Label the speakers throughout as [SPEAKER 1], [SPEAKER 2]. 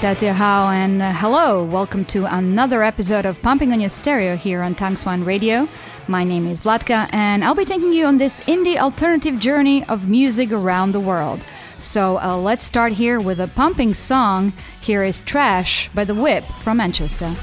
[SPEAKER 1] That's How and uh, hello, welcome to another episode of Pumping on Your Stereo here on Tangsuan Radio. My name is Vlatka, and I'll be taking you on this indie alternative journey of music around the world. So uh, let's start here with a pumping song. Here is Trash by The Whip from Manchester.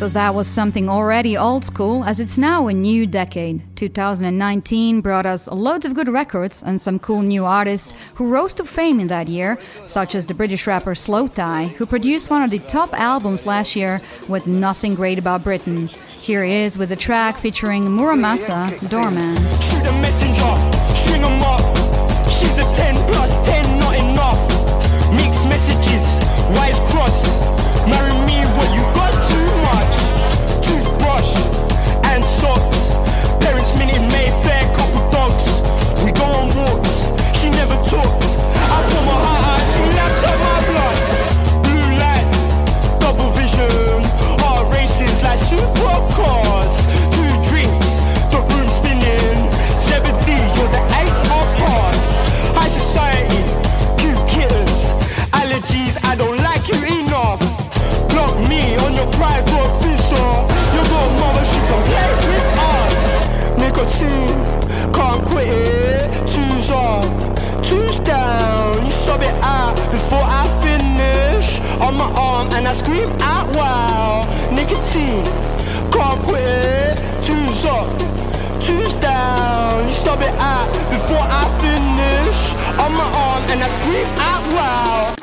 [SPEAKER 1] So that was something already old school, as it's now a new decade. 2019 brought us loads of good records and some cool new artists who rose to fame in that year, such as the British rapper Slow Slowthai, who produced one of the top albums last year with Nothing Great About Britain. Here he is with a track featuring Mura Masa, Doorman.
[SPEAKER 2] Shoot a messenger, string up. She's a 10 plus 10, not enough. Mixed messages, wise cross. Marry Nicotine, can't quit it. Two's up, two's down. You stop it out before I finish. On my arm, and I scream out wow. Nicotine, can't quit it. Two's up, two's down. You stop it out before I finish. On my arm, and I scream out wow.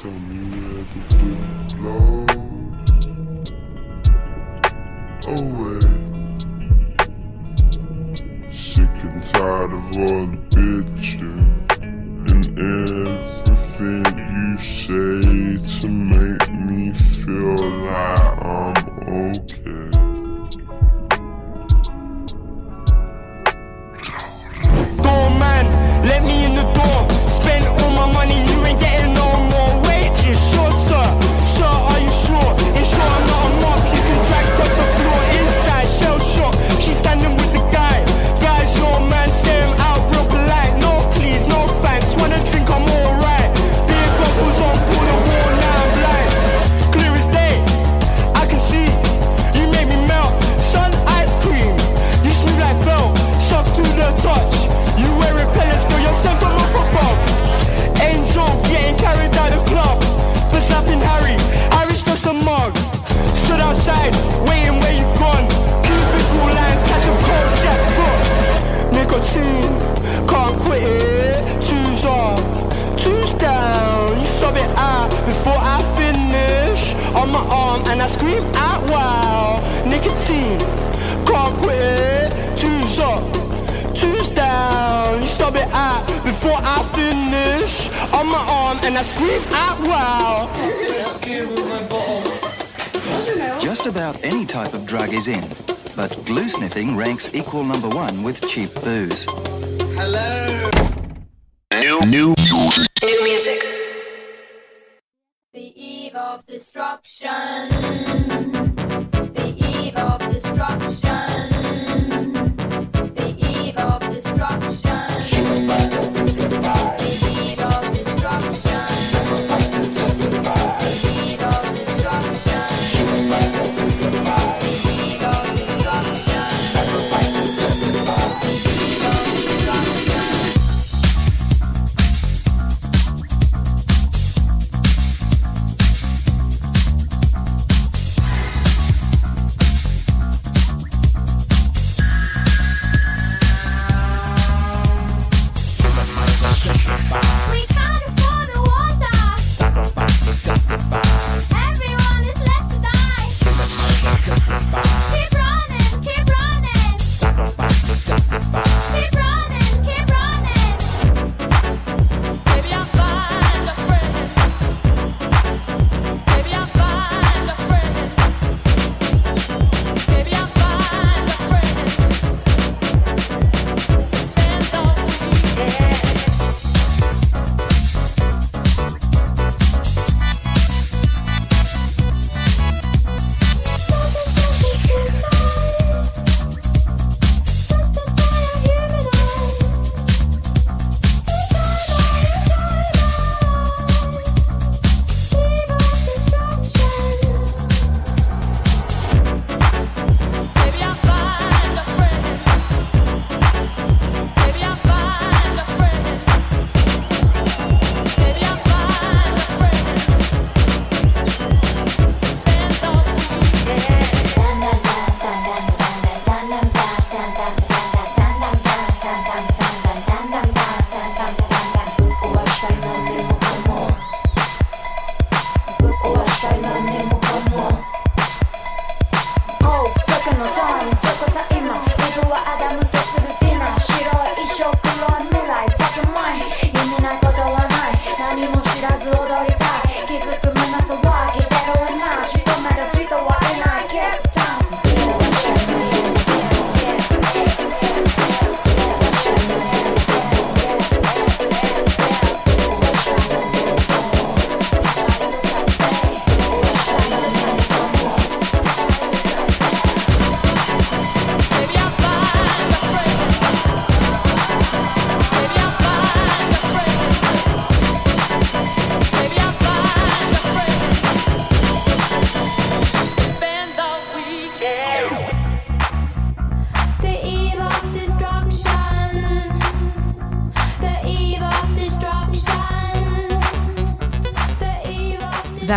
[SPEAKER 3] Tell me blows away. Oh, tired of all the bitching and everything you say to make me feel like I'm okay.
[SPEAKER 2] Stood waiting where you gone. Cubicle lines, catch a cold jack frost. Nicotine, can't quit it. Two's up, two's down. You stop it out before I finish. On my arm, and I scream out wow. Nicotine, can't quit it. Two's up, two's down. You stop it out before I finish. On my arm, and I scream out wow.
[SPEAKER 4] Just about any type of drug is in, but glue sniffing ranks equal number one with cheap booze. Hello.
[SPEAKER 5] New, new,
[SPEAKER 6] New music.
[SPEAKER 7] The eve of destruction.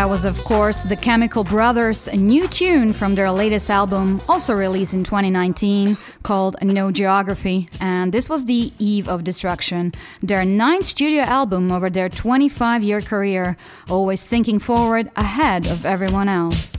[SPEAKER 8] That was, of course, the Chemical Brothers' a new tune from their latest album, also released in 2019, called No Geography. And this was The Eve of Destruction, their ninth studio album over their 25 year career, always thinking forward ahead of everyone else.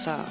[SPEAKER 2] ça.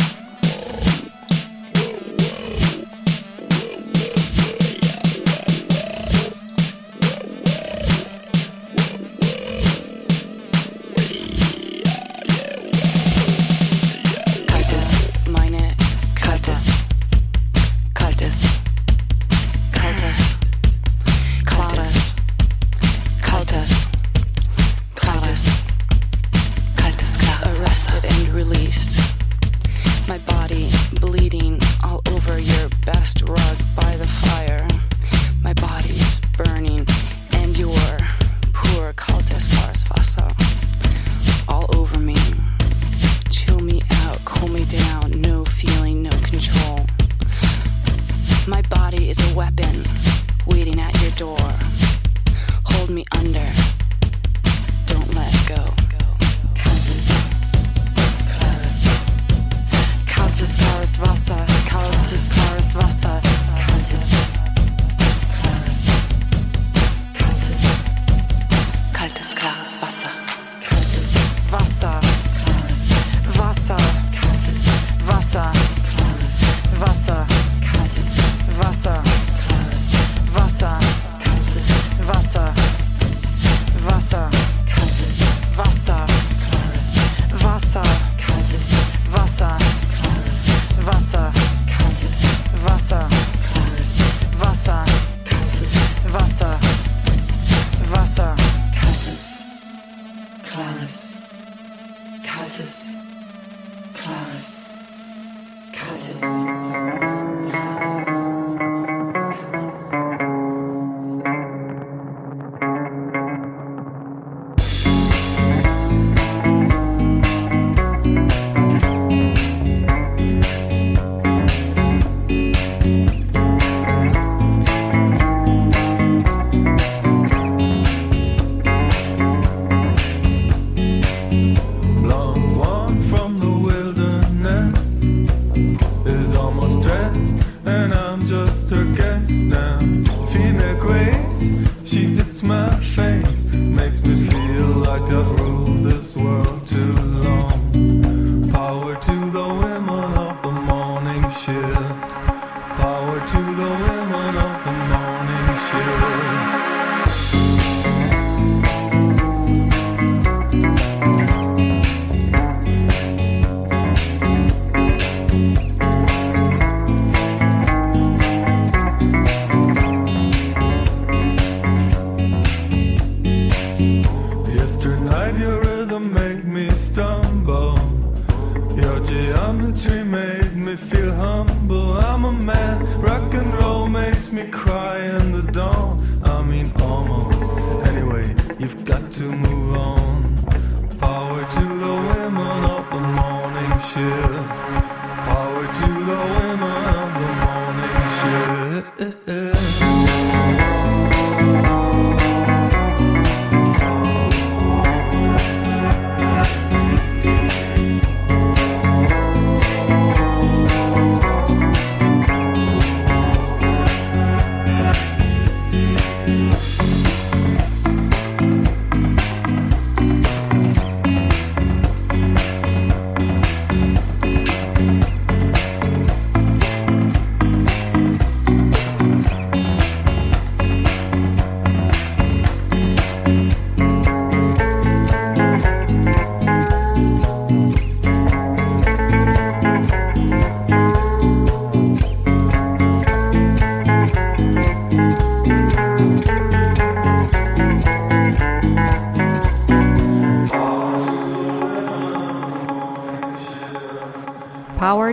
[SPEAKER 2] Class.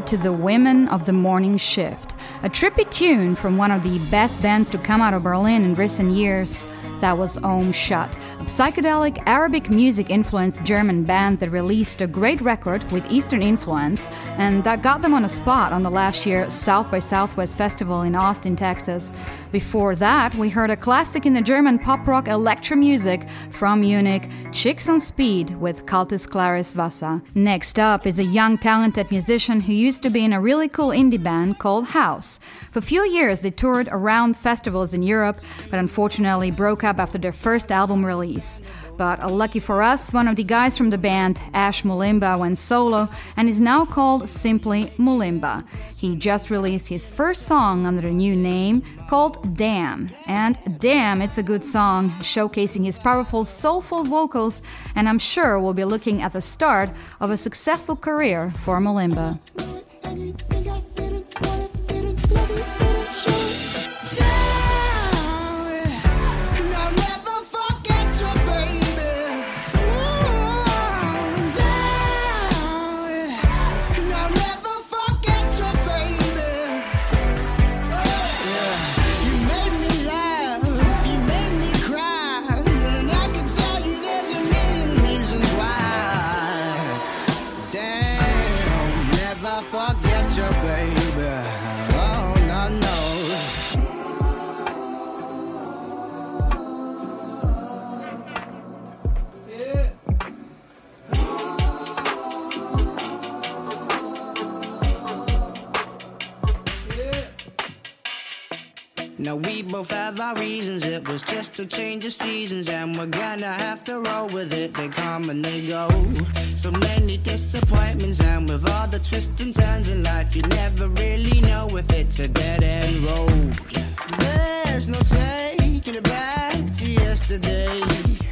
[SPEAKER 2] To the
[SPEAKER 9] Women of the Morning Shift, a
[SPEAKER 8] trippy tune from one of the best bands to come out of Berlin in recent years. That was Oum Shatt, a psychedelic Arabic music influenced German band that released a great record with Eastern influence and that got them on a spot on the last year's South by Southwest Festival in Austin, Texas. Before that, we heard a classic in the German pop rock electro music from Munich, Chicks on Speed with Kaltes Klares Wasser. Next up is a young talented musician who used to be in a really cool indie band called House. For a few years, they toured around festivals in Europe, but unfortunately broke up after their first album release. But uh, lucky for us, one of the guys from the band, Ash Mulimba, went solo and is now called simply Mulimba. He just released his first song under a new name called Damn. And damn, it's a good song, showcasing his powerful, soulful vocals, and I'm sure we'll be looking at the start of a successful career for Mulimba.
[SPEAKER 10] Now we both have our reasons. It was just a change of seasons, and we're gonna have to roll with it. They come and they go. So many disappointments, and with all the twists and turns in life, you never really know if it's a dead end road. There's no taking it back to yesterday.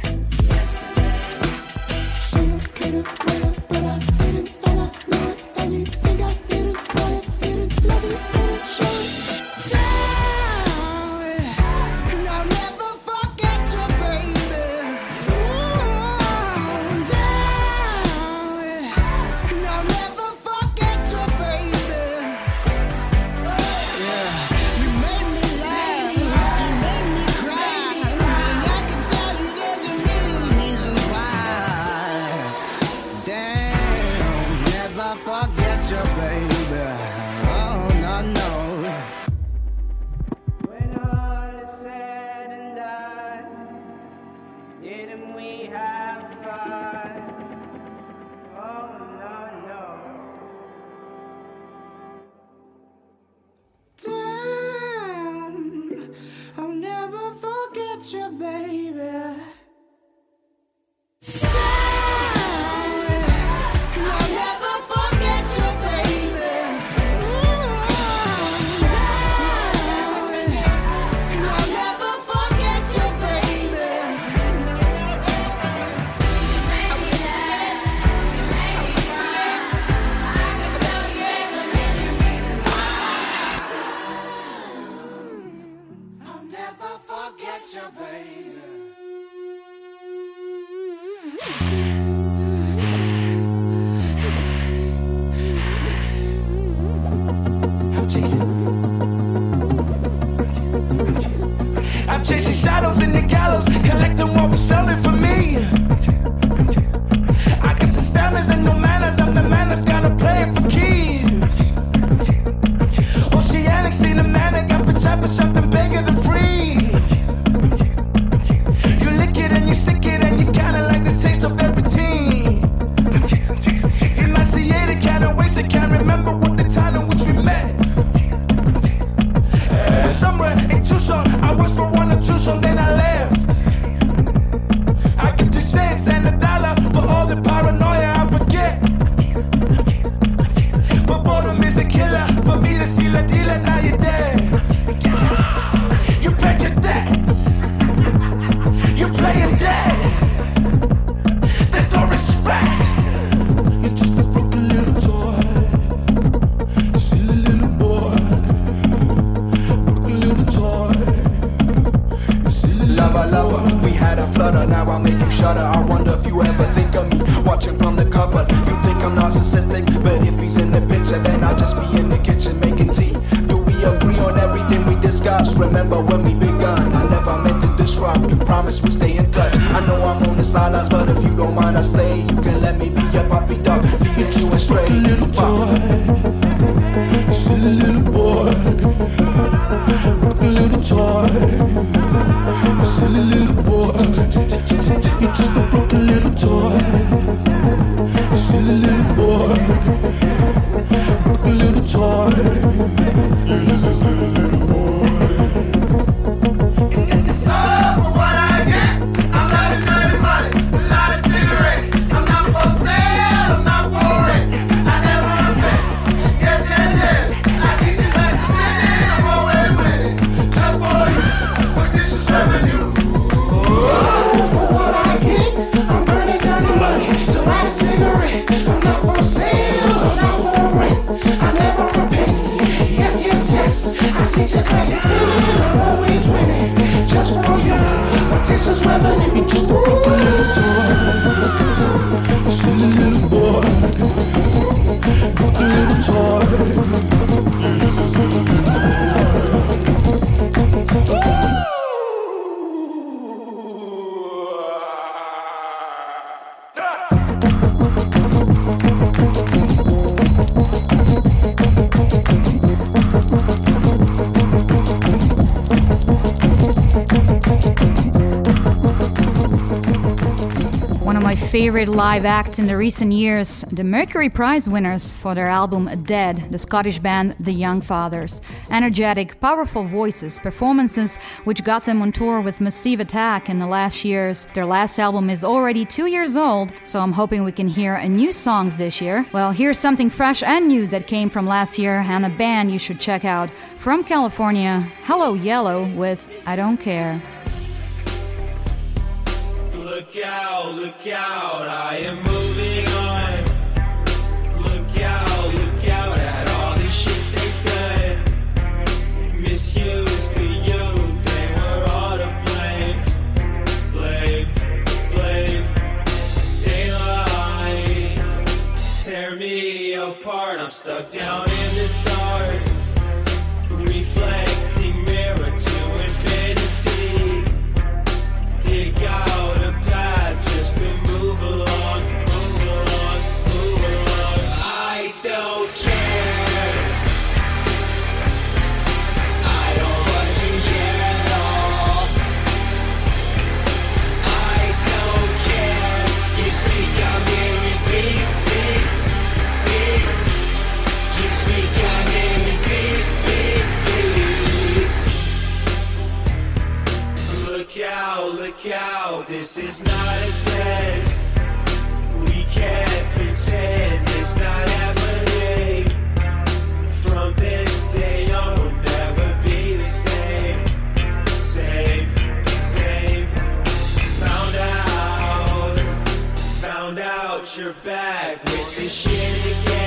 [SPEAKER 8] Favorite live acts in the recent years, the Mercury Prize winners for their album Dead, the Scottish band The Young Fathers. Energetic, powerful voices, performances which got them on tour with Massive Attack in the last years. Their last album is already two years old, so I'm hoping we can hear new songs this year. Well, here's something fresh and new that came from last year and a band you should check out. From California, Hello Yellow with I Don't Care.
[SPEAKER 11] Look out, look out, I am moving on. Look out, look out at all this shit they've done. Misused the youth, they were all to blame. Blame, blame. Lie, tear me apart, I'm stuck down out, this is not a test. We can't pretend it's not happening. From this day on, we'll never be the same. Same, same. Found out, found out you're back with the shit again.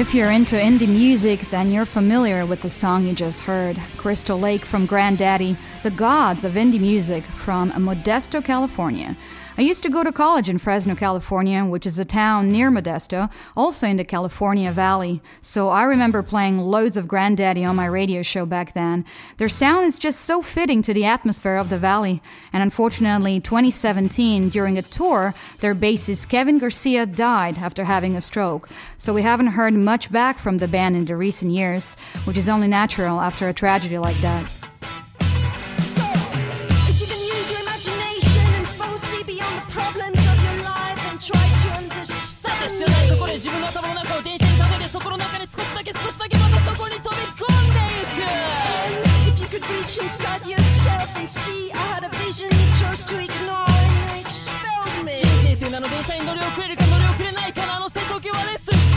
[SPEAKER 8] If you're into indie music, then you're familiar with the song you just heard. Crystal Lake from Granddaddy, the gods of indie music from Modesto, California. I used to go to college in Fresno, California, which is a town near Modesto, also in the California Valley. So I remember playing loads of Granddaddy on my radio show back then. Their sound is just so fitting to the atmosphere of the valley. And unfortunately, 2017, during a tour, their bassist Kevin Garcia died after having a stroke. So we haven't heard much back from the band in the recent years, which is only natural after a tragedy like that.
[SPEAKER 7] if you could reach inside yourself and see I had a vision you chose to ignore and you expelled me.
[SPEAKER 12] 人生っていう名の電車に乗り遅れるか乗り遅れないかのあの瀬戸際です少し残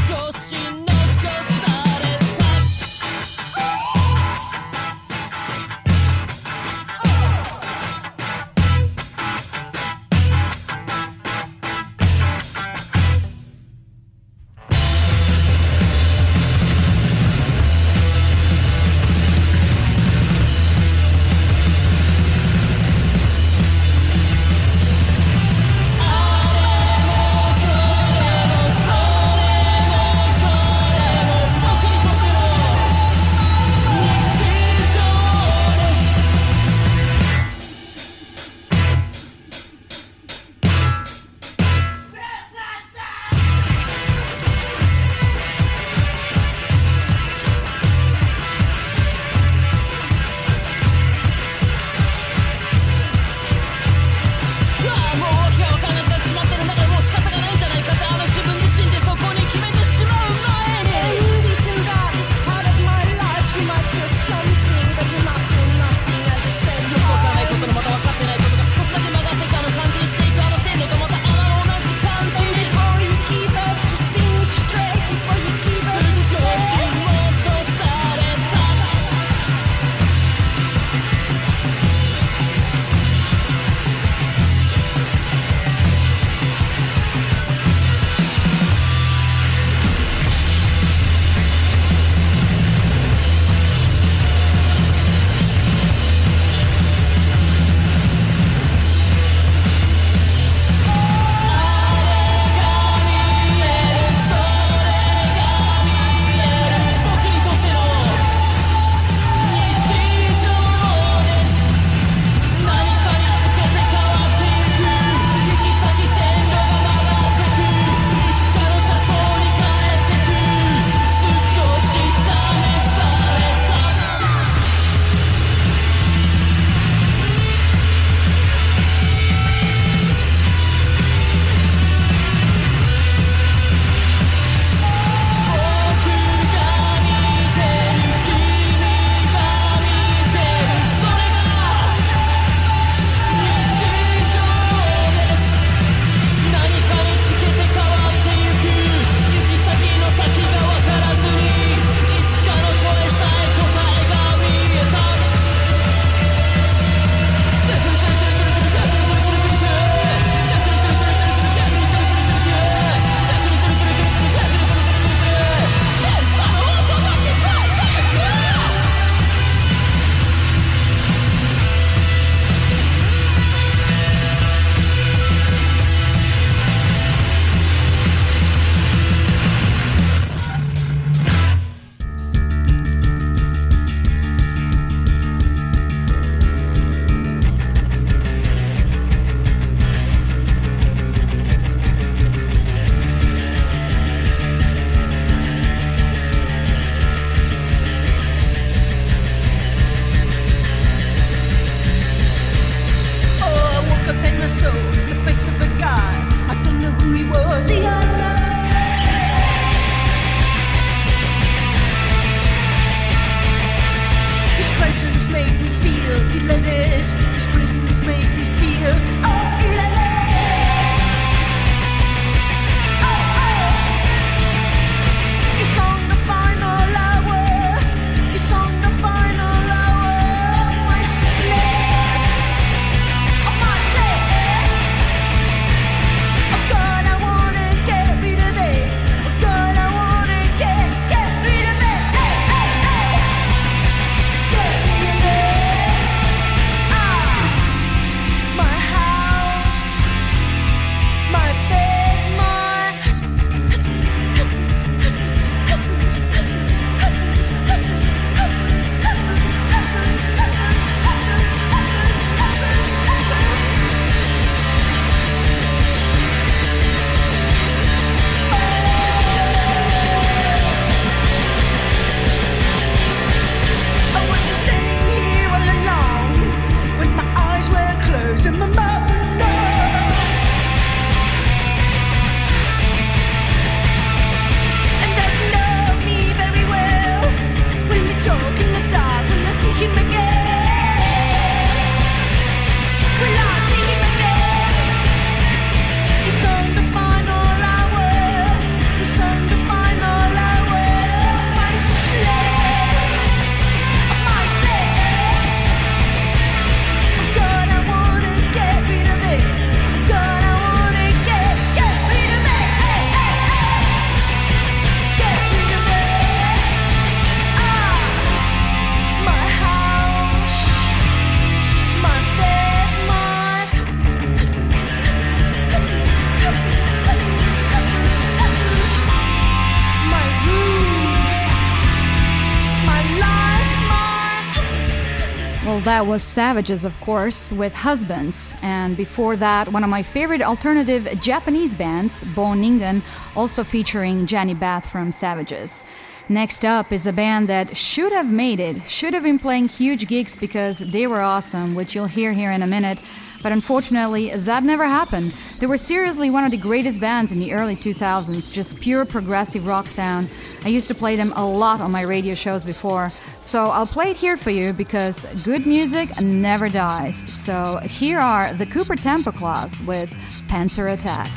[SPEAKER 8] Well, that was Savages, of course, with Husbands. And before that, one of my favorite alternative Japanese bands, Bo Ningen, also featuring Jenny Beth from Savages. Next up is a band that should have made it, should have been playing huge gigs because they were awesome, which you'll hear here in a minute. But unfortunately, that never happened. They were seriously one of the greatest bands in the early 2000s, just pure progressive rock sound. I used to play them a lot on my radio shows before. So I'll play it here for you because good music never dies. So here are the Cooper Temple Clause with Panzer Attack.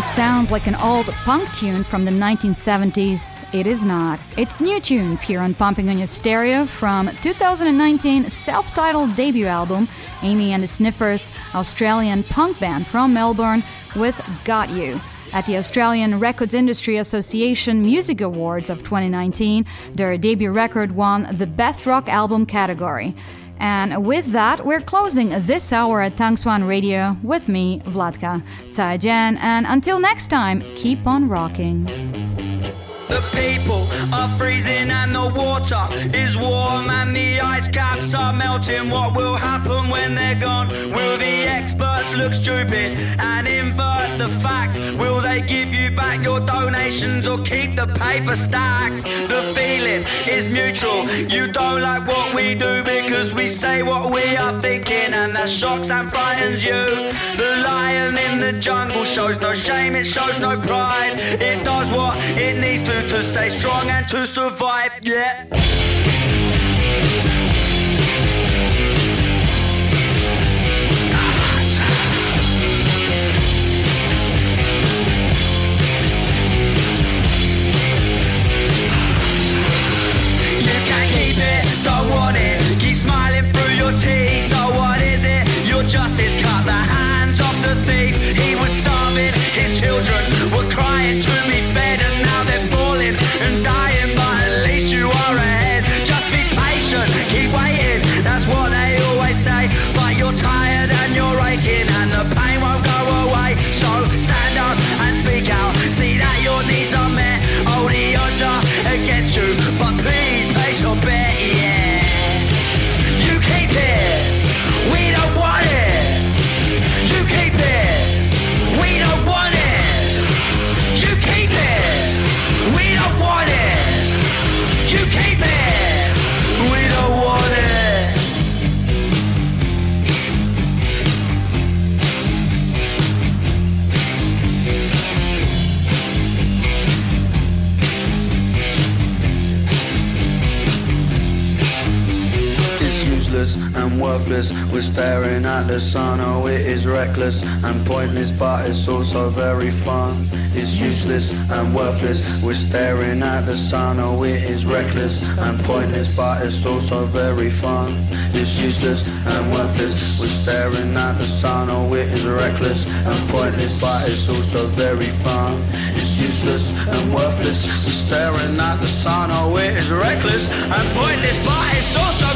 [SPEAKER 8] This sounds like an old punk tune from the 1970s, it is not. It's new tunes here on Pumping on Your Stereo from 2019 self-titled debut album, Amyl and the Sniffers, Australian punk band from Melbourne with Got You. At the Australian Records Industry Association Music Awards of 2019, their debut record won the Best Rock Album category. And with that, we're closing this hour at Tangsuan Radio with me, Vlatka Jan, and until next time, keep on rocking.
[SPEAKER 13] The people are freezing and the water is warm and the ice caps are melting. What will happen when they're gone? Will the experts look stupid and invert the facts? Will they give you back your donations or keep the paper stacks? The feeling is mutual. You don't like what we do because we say what we are thinking and that shocks and frightens you. The lion in the jungle shows no shame, it shows no pride. It does what it needs to to stay strong and to survive. Yeah. Keep smiling through your teeth. Oh, what is it? Your justice cut the hands off the thief. He was starving, his children were crying to be worthless. We're staring at the sun. Oh, it is reckless and pointless, but it's also very fun. It's useless and worthless. We're staring at the sun. Oh, it is reckless and pointless, but it's also very fun. It's useless and worthless. We're staring at the sun. Oh, it is reckless and pointless, but it's also very fun. It's useless and worthless. We're staring at the sun. Oh, it is reckless and pointless, but it's also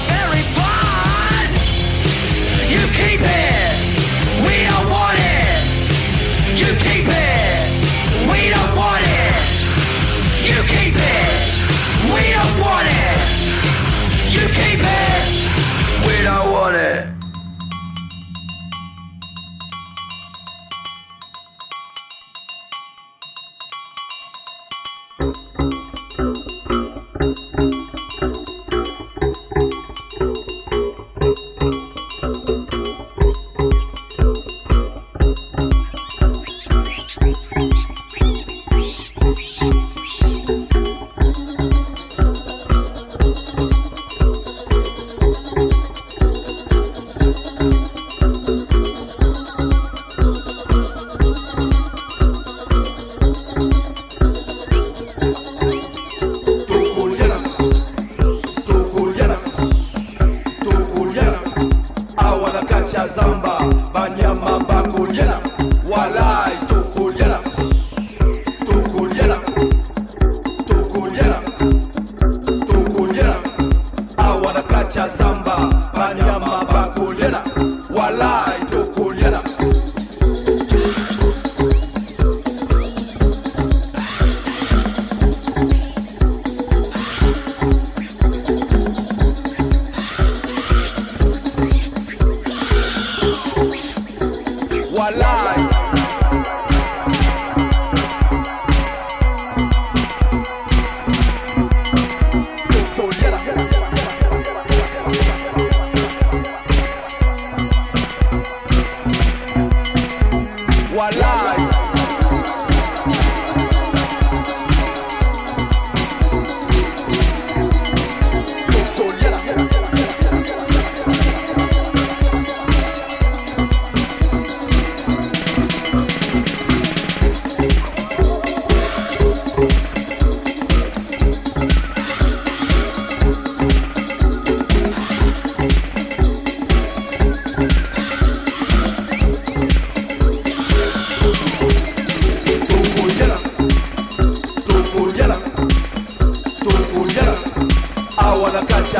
[SPEAKER 13] We don't want it.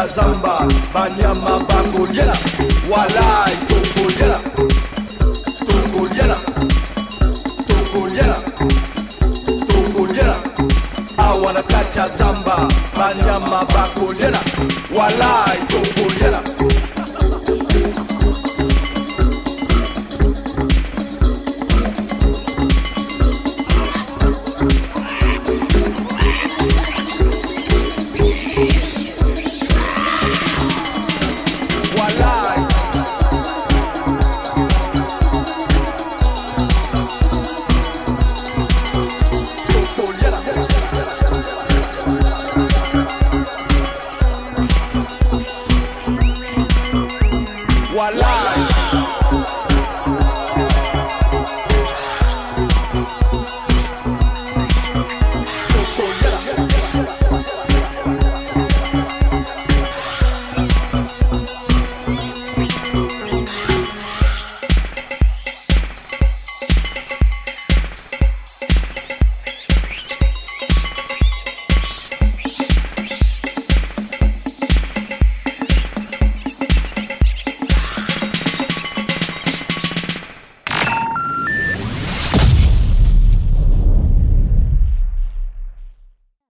[SPEAKER 14] Zamba, banyama bakuliela, walai tukuliela, tukuliela, tukuliela, tukuliela. I wanna catch a zamba, banyama bakuliela, walai tukuliela.